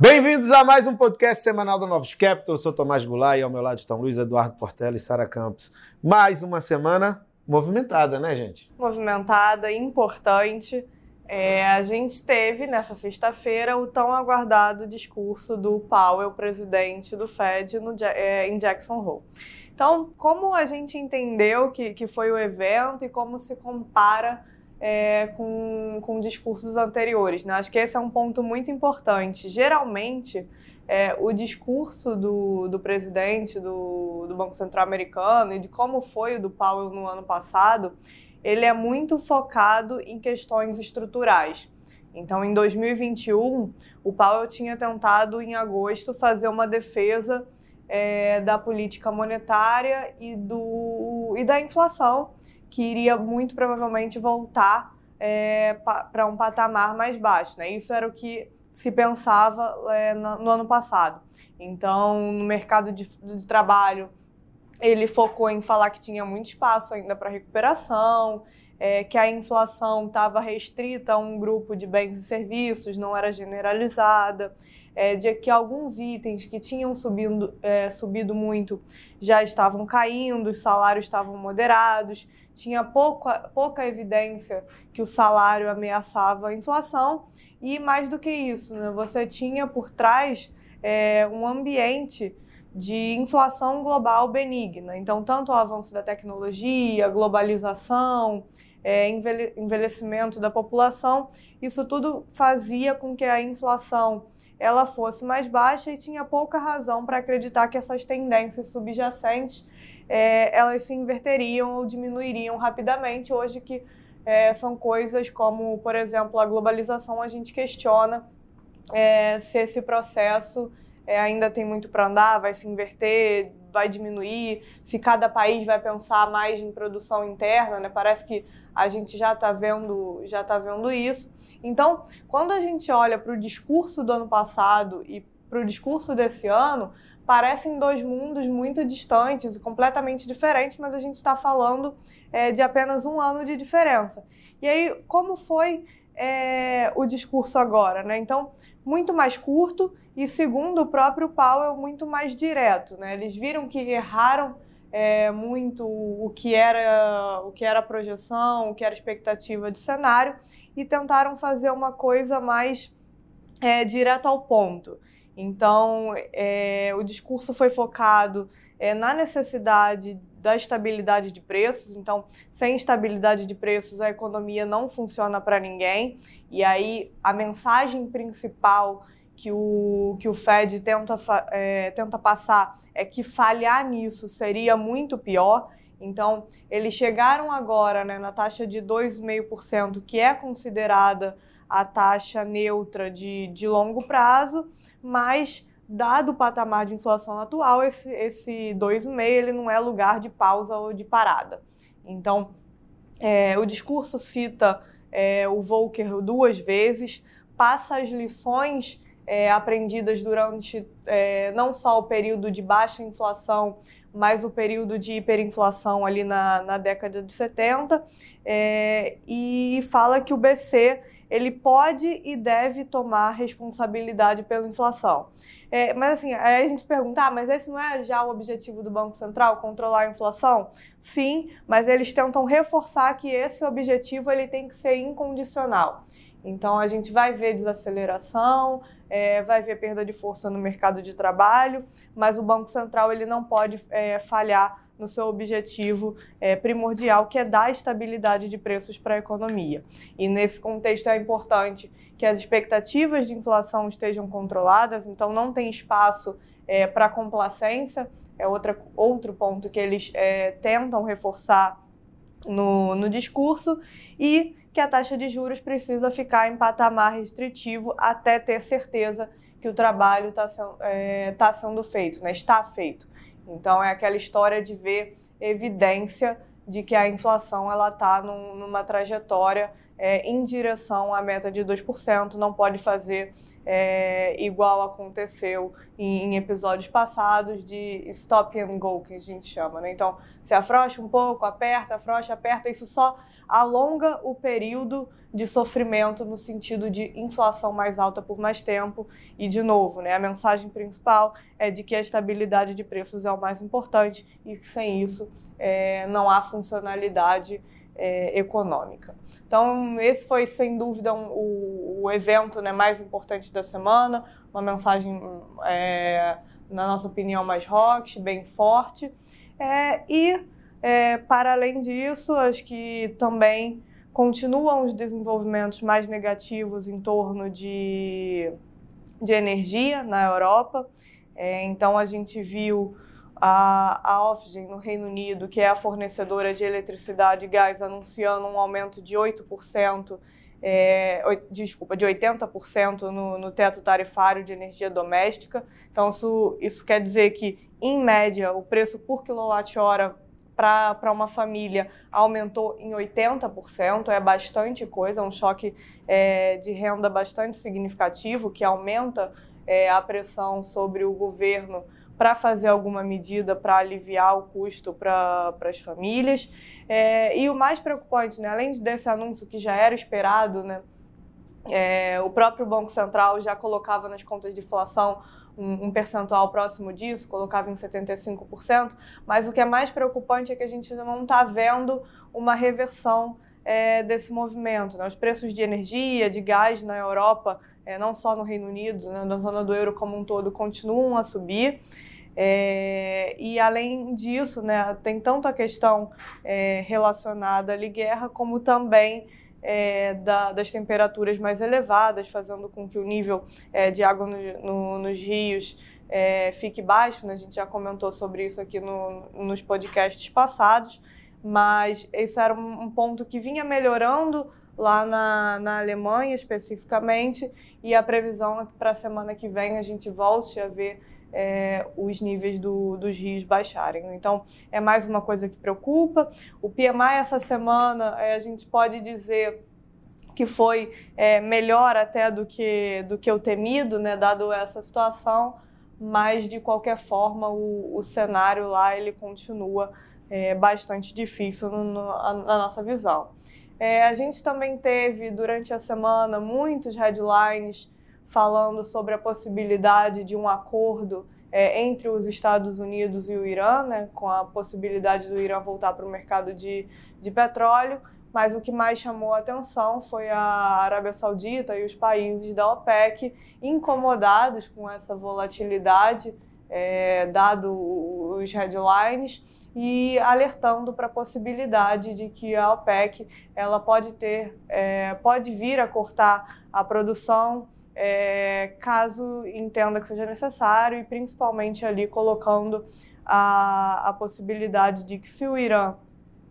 Bem-vindos a mais um podcast semanal da Novos Capital. Eu sou Tomás Goulart e ao meu lado estão Luiz Eduardo Portela e Sara Campos. Mais uma semana movimentada, né, gente? Movimentada, importante. É, a gente teve nessa sexta-feira o tão aguardado discurso do Powell, presidente do Fed, no, é, em Jackson Hole. Então, como a gente entendeu que, que foi o evento e como se compara é, com, com discursos anteriores? Né? Acho que esse é um ponto muito importante. Geralmente, é, o discurso do, do presidente do, do Banco Central americano e de como foi o do Powell no ano passado ele é muito focado em questões estruturais. Então, em 2021, o Powell tinha tentado, em agosto, fazer uma defesa é, da política monetária e, do, e da inflação, que iria muito provavelmente voltar é, para um patamar mais baixo. Né? Isso era o que se pensava é, no, no, ano passado. Então, no mercado de, de trabalho, ele focou em falar que tinha muito espaço ainda para recuperação, é, que a inflação estava restrita a um grupo de bens e serviços, não era generalizada, é, de que alguns itens que tinham subindo, é, subido muito já estavam caindo, os salários estavam moderados, tinha pouca, pouca evidência que o salário ameaçava a inflação, e mais do que isso, né, você tinha por trás é, um ambiente de inflação global benigna. Então, tanto o avanço da tecnologia, globalização, é, envelhecimento da população, isso tudo fazia com que a inflação ela fosse mais baixa e tinha pouca razão para acreditar que essas tendências subjacentes é, elas se inverteriam ou diminuiriam rapidamente. Hoje que é, são coisas como, por exemplo, a globalização, a gente questiona é, se esse processo é, ainda tem muito para andar, vai se inverter, vai diminuir, se cada país vai pensar mais em produção interna, né? Parece que a gente já está vendo, já tá vendo isso. Então, quando a gente olha para o discurso do ano passado e para o discurso desse ano, parecem dois mundos muito distantes e completamente diferentes, mas a gente está falando é, de apenas um ano de diferença. E aí, como foi é, o discurso agora, né? Então, muito mais curto e, segundo o próprio Powell, muito mais direto, né? Eles viram que erraram é, muito o que era o que era projeção, o que era a expectativa de cenário e tentaram fazer uma coisa mais é, direto ao ponto. Então, é, o discurso foi focado é, na necessidade da estabilidade de preços. Então, sem estabilidade de preços, a economia não funciona para ninguém. E aí, a mensagem principal que o, que o Fed tenta, é, tenta passar é que falhar nisso seria muito pior. Então, eles chegaram agora né, na taxa de 2,5%, que é considerada a taxa neutra de, de longo prazo, mas dado o patamar de inflação atual, esse, esse 2,5 ele não é lugar de pausa ou de parada. Então, é, o discurso cita é, o Volcker duas vezes, passa as lições é, aprendidas durante é, não só o período de baixa inflação, mas o período de hiperinflação ali na, na década de 70, é, e fala que o BC ele pode e deve tomar responsabilidade pela inflação. É, mas assim, aí a gente se pergunta, ah, mas esse não é já o objetivo do Banco Central, controlar a inflação? Sim, mas eles tentam reforçar que esse objetivo ele tem que ser incondicional. Então a gente vai ver desaceleração, é, vai ver perda de força no mercado de trabalho, mas o Banco Central ele não pode é, falhar no seu objetivo é, primordial, que é dar estabilidade de preços para a economia. E nesse contexto é importante que as expectativas de inflação estejam controladas, então não tem espaço é, para complacência, é outra, outro ponto que eles é, tentam reforçar no, no discurso, e que a taxa de juros precisa ficar em patamar restritivo até ter certeza que o trabalho está é, tá sendo feito, né? está feito. Então é aquela história de ver evidência de que a inflação ela está num, numa trajetória é, em direção à meta de 2%, não pode fazer é, igual aconteceu em, em, episódios passados de stop and go, que a gente chama. Né? Então, se afrouxa um pouco, aperta, afrouxa, aperta, isso só alonga o período de sofrimento no sentido de inflação mais alta por mais tempo. E, de novo, né, a mensagem principal é de que a estabilidade de preços é o mais importante e que sem isso é, não há funcionalidade é, econômica. Então, esse foi, sem dúvida, um, o, o, evento né, mais importante da semana, uma mensagem, é, na nossa opinião, mais rock, bem forte. É, e, é, para além disso, acho que também continuam os desenvolvimentos mais negativos em torno de, de energia na Europa. É, então, a gente viu a, a Ofgem, no Reino Unido, que é a fornecedora de eletricidade e gás, anunciando um aumento de 8%, é, desculpa, de 80% no, no teto tarifário de energia doméstica. Então, isso, isso quer dizer que, em média, o preço por quilowatt-hora para uma família aumentou em 80%, é bastante coisa, um choque é, de renda bastante significativo, que aumenta é, a pressão sobre o governo para fazer alguma medida para aliviar o custo para as famílias. É, e o mais preocupante, né, além desse anúncio que já era esperado, né, é, o próprio Banco Central já colocava nas contas de inflação um, percentual próximo disso, colocava em 75%, mas o que é mais preocupante é que a gente não está vendo uma reversão é, desse movimento. Né? Os preços de energia, de gás na Europa, é, não só no Reino Unido, né, na zona do euro como um todo, continuam a subir. É, e além disso, né, tem tanto a questão é, relacionada à guerra, como também é, da, das temperaturas mais elevadas, fazendo com que o nível é, de água no, no, nos rios é, fique baixo. Né? A gente já comentou sobre isso aqui no, nos podcasts passados, mas esse era um, um ponto que vinha melhorando lá na, na Alemanha especificamente, e a previsão é que para a semana que vem a gente volte a ver é, os níveis do, dos rios baixarem. Então, é mais uma coisa que preocupa. O PMI essa semana, é, a gente pode dizer que foi é, melhor até do que, do que o temido, né, dado essa situação, mas de qualquer forma o, o cenário lá ele continua é, bastante difícil no, no, na nossa visão. É, a gente também teve durante a semana muitos headlines falando sobre a possibilidade de um acordo é, entre os Estados Unidos e o Irã, né, com a possibilidade do Irã voltar para o mercado de, de petróleo. Mas o que mais chamou a atenção foi a Arábia Saudita e os países da OPEC incomodados com essa volatilidade, é, dado os headlines, e alertando para a possibilidade de que a OPEC ela pode ter, é, pode vir a cortar a produção é, caso entenda que seja necessário e principalmente ali colocando a, a possibilidade de que se o Irã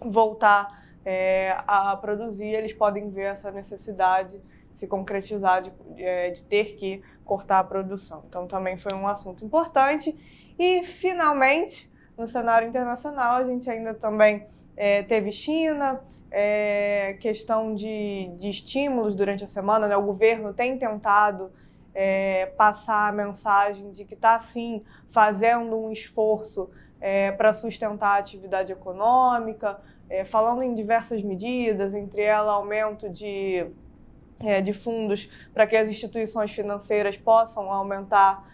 voltar é, a produzir, eles podem ver essa necessidade se concretizar de, de, é, de ter que cortar a produção. Então também foi um assunto importante. E finalmente, no cenário internacional, a gente ainda também é, teve China, é, questão de, de estímulos durante a semana, né? o governo tem tentado é, passar a mensagem de que está, sim, fazendo um esforço é, para sustentar a atividade econômica, é, falando em diversas medidas, entre elas aumento de, é, de fundos para que as instituições financeiras possam aumentar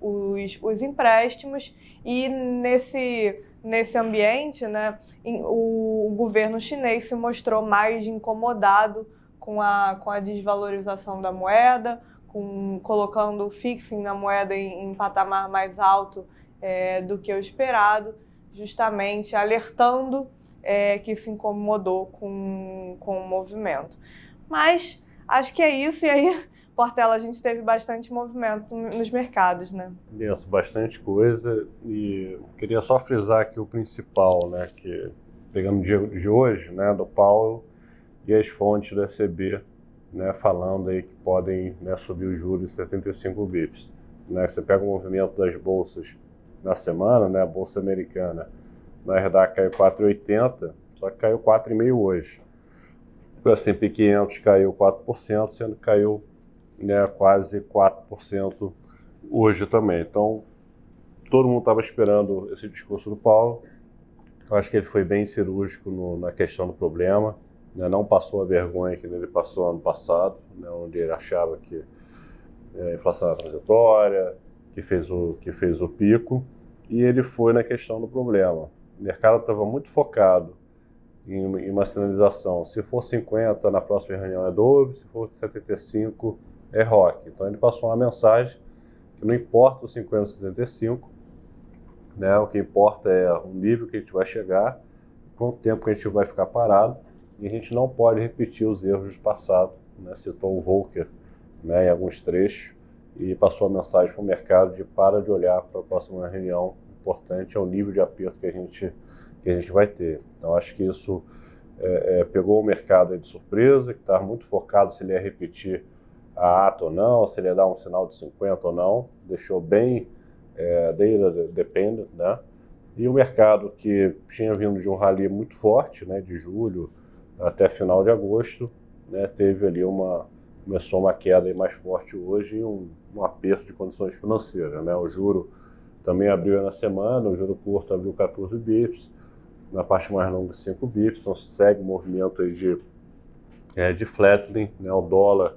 os, os empréstimos, e nesse nesse ambiente, né, o, governo chinês se mostrou mais incomodado com a, com a desvalorização da moeda, com, colocando o fixing na moeda em, em patamar mais alto é, do que o esperado, justamente alertando é, que se incomodou com, com o movimento. Mas acho que é isso, e aí Portela, a gente teve bastante movimento nos mercados, né? Isso, bastante coisa. E queria só frisar aqui o principal, né? Que dia de hoje, né? Do Paulo e as fontes da ECB, né? Falando aí que podem né, subir os juros em 75 bips. Né? Você pega o movimento das bolsas na semana, né? A bolsa americana, na verdade, caiu 4,80, só que caiu 4,5 hoje. O S&P 500 caiu 4%, sendo que caiu né, quase 4% hoje também. Então, todo mundo estava esperando esse discurso do Paulo Eu acho que ele foi bem cirúrgico no, na questão do problema, né? não passou a vergonha que ele passou ano passado, né? onde ele achava que é, a inflação era transitória, que fez, o, que fez o pico, e ele foi na questão do problema. O mercado estava muito focado em, uma sinalização. Se for 50, na próxima reunião é Dove, se for 75, é Rock. Então ele passou uma mensagem que não importa os 50 ou 75, né? o que importa é o nível que a gente vai chegar, quanto tempo que a gente vai ficar parado, e a gente não pode repetir os erros do passado. Né? Citou o Volcker né, em alguns trechos e passou a mensagem para o mercado de para de olhar para a próxima reunião importante é o nível de aperto que a gente que a gente vai ter. Então acho que isso é, é, pegou o mercado de surpresa, que estava muito focado se ele ia repetir a ata ou não, se ele ia dar um sinal de 50 ou não, deixou bem é, data dependent, né? E o mercado que tinha vindo de um rally muito forte, né, de julho até final de agosto, né, teve ali uma começou uma queda mais forte hoje e um, um aperto de condições financeiras, né? O juro também abriu na semana, o juro curto abriu 14 bips, na parte mais longa 5 bips, então segue o movimento aí de, é, de flattening, né? o dólar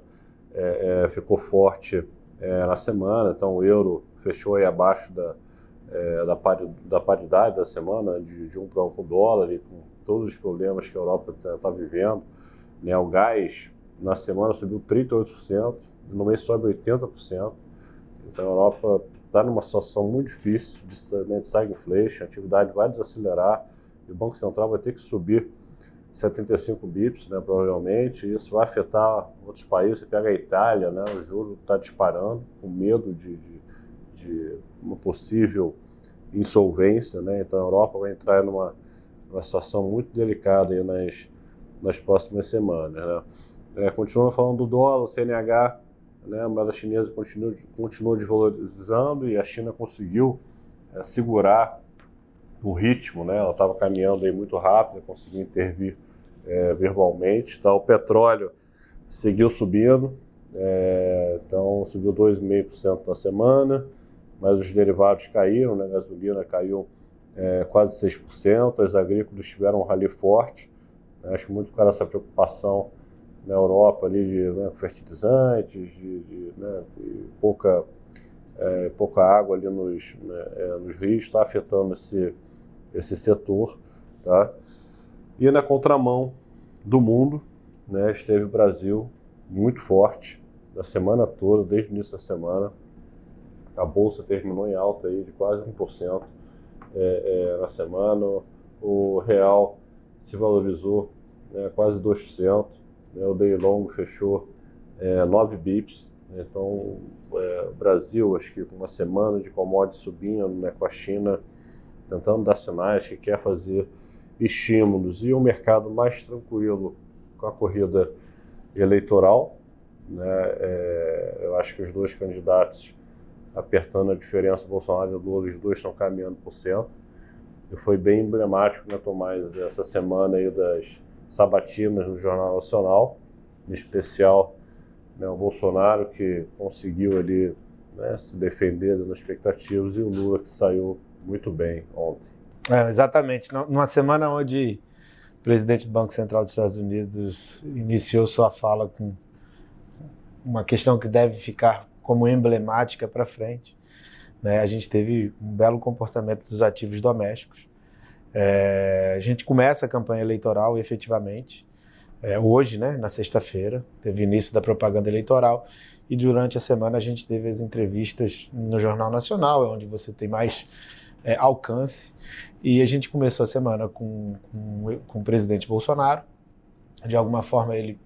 é, é, ficou forte é, na semana, então o euro fechou aí abaixo da, é, da, da, paridade da semana, de, de 1 para 1 com o dólar, e com todos os problemas que a Europa está tá vivendo. Né? O gás na semana subiu 38%, no mês sobe 80%. Então a Europa está numa situação muito difícil de, né, de stagflation, a atividade vai desacelerar, e o Banco Central vai ter que subir 75 bips, né, provavelmente, isso vai afetar outros países. Você pega a Itália, né, o juro está disparando, com medo de, de, de, uma possível insolvência, né, então a Europa vai entrar numa, numa situação muito delicada aí nas, nas próximas semanas. Né. É, continua falando do dólar, o CNH, né, a moeda chinesa continua, continua desvalorizando e a China conseguiu é, segurar o ritmo, né? Ela estava caminhando aí muito rápido, conseguiu intervir é, verbalmente. Tá? O petróleo seguiu subindo, é, então subiu 2,5% na semana, mas os derivados caíram, né? A gasolina caiu é, quase 6%, as agrícolas tiveram um rally forte. Né? Acho muito por causa dessa preocupação na Europa ali de né, fertilizantes, de, de, né, de pouca, é, pouca água ali nos, né, é, nos rios, está afetando esse, esse setor. Tá? E na contramão do mundo, né, esteve o Brasil muito forte na semana toda, desde o início da semana. A bolsa terminou em alta aí de quase 1% é, é, na semana. O real se valorizou né, quase 2%. Né, o day long fechou é, 9 bips. Então, é, o Brasil, acho que com uma semana de commodities subindo né, com a China, tentando dar sinais que quer fazer estímulos e um mercado mais tranquilo com a corrida eleitoral. Né, é, eu acho que os dois candidatos apertando a diferença Bolsonaro e Lula, os dois estão caminhando por cento. E foi bem emblemático, né, Tomás, essa semana aí das sabatinas no Jornal Nacional, em especial né, o Bolsonaro, que conseguiu ali né, se defender das expectativas, e o Lula, que saiu muito bem ontem. É, exatamente. Numa semana onde o presidente do Banco Central dos Estados Unidos iniciou sua fala com uma questão que deve ficar como emblemática para frente, né, a gente teve um belo comportamento dos ativos domésticos. É, a gente começa a campanha eleitoral efetivamente é, hoje, né, na sexta-feira, teve início da propaganda eleitoral e durante a semana a gente teve as entrevistas no Jornal Nacional, onde você tem mais é, alcance. E a gente começou a semana com, com, com, o presidente Bolsonaro. De alguma forma ele,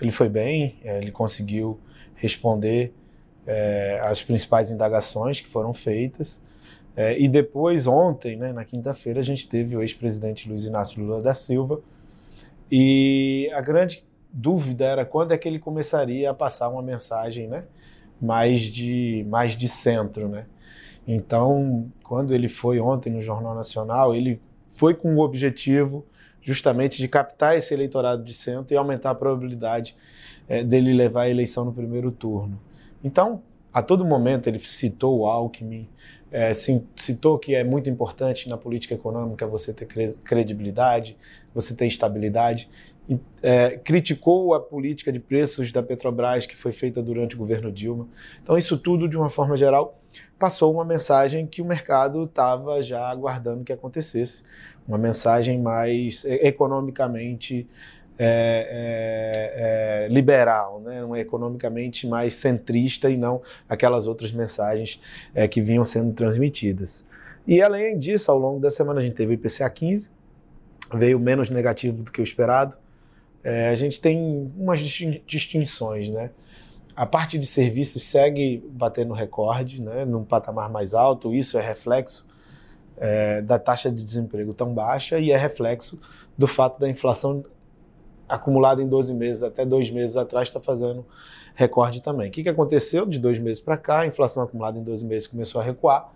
ele foi bem, é, ele conseguiu responder é, as principais indagações que foram feitas. É, e depois, ontem, né, na quinta-feira, a gente teve o ex-presidente Luiz Inácio Lula da Silva. E a grande dúvida era quando é que ele começaria a passar uma mensagem né, mais, de, mais de centro. Né? Então, quando ele foi ontem no Jornal Nacional, ele foi com o objetivo justamente de captar esse eleitorado de centro e aumentar a probabilidade é, dele levar a eleição no primeiro turno. Então, a todo momento ele citou o Alckmin, é, citou que é muito importante na política econômica você ter credibilidade, você ter estabilidade. É, criticou a política de preços da Petrobras que foi feita durante o governo Dilma. Então, isso tudo, de uma forma geral, passou uma mensagem que o mercado estava já aguardando que acontecesse. Uma mensagem mais economicamente é, é, é, liberal, né? um economicamente mais centrista e não aquelas outras mensagens é, que vinham sendo transmitidas. E além disso, ao longo da semana a gente teve o IPCA 15, veio menos negativo do que o esperado. É, a gente tem umas distinções, né? A parte de serviços segue batendo recorde, né, num patamar mais alto. Isso é reflexo é, da taxa de desemprego tão baixa e é reflexo do fato da inflação acumulada em 12 meses, até dois meses atrás, está fazendo recorde também. O que, que aconteceu de dois meses para cá? A inflação acumulada em 12 meses começou a recuar.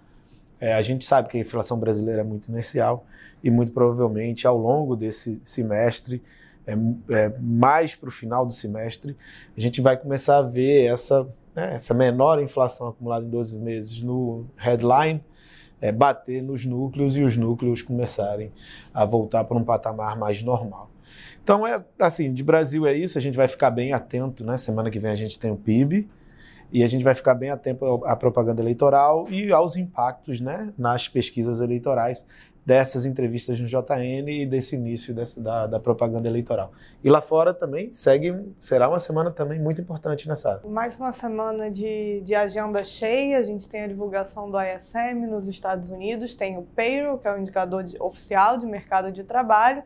É, a gente sabe que a inflação brasileira é muito inercial e muito provavelmente ao longo desse semestre, é, é, mais para o final do semestre, a gente vai começar a ver essa, né, essa menor inflação acumulada em 12 meses no headline é, bater nos núcleos e os núcleos começarem a voltar para um patamar mais normal. Então, é assim, de Brasil é isso, a gente vai ficar bem atento, né? Semana que vem a gente tem o PIB e a gente vai ficar bem atento à propaganda eleitoral e aos impactos, né, nas pesquisas eleitorais dessas entrevistas no JN e desse início dessa, da, da, propaganda eleitoral. E lá fora também segue, será uma semana também muito importante nessa área. Mais uma semana de, de agenda cheia, a gente tem a divulgação do ISM nos Estados Unidos, tem o payroll, que é o indicador de, oficial de mercado de trabalho,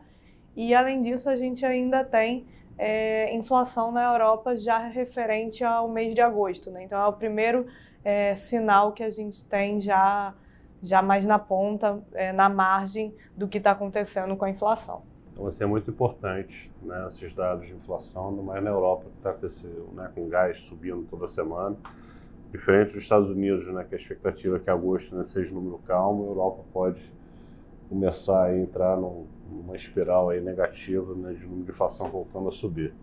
e além disso, a gente ainda tem é, inflação na Europa já referente ao mês de agosto. Né? Então, é o primeiro é, sinal que a gente tem já, já mais na ponta, é, na margem do que está acontecendo com a inflação. Então, vai ser muito importante né, esses dados de inflação, ainda mais na Europa, que está com, né, com gás subindo toda semana. Diferente dos Estados Unidos, né, que a expectativa é que agosto né, seja um número calmo, a Europa pode começar a entrar num, numa espiral aí negativa né, de número de inflação voltando a subir.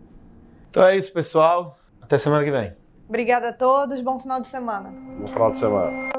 Então é isso, pessoal. Até semana que vem. Obrigada a todos. Bom final de semana. Bom final de semana.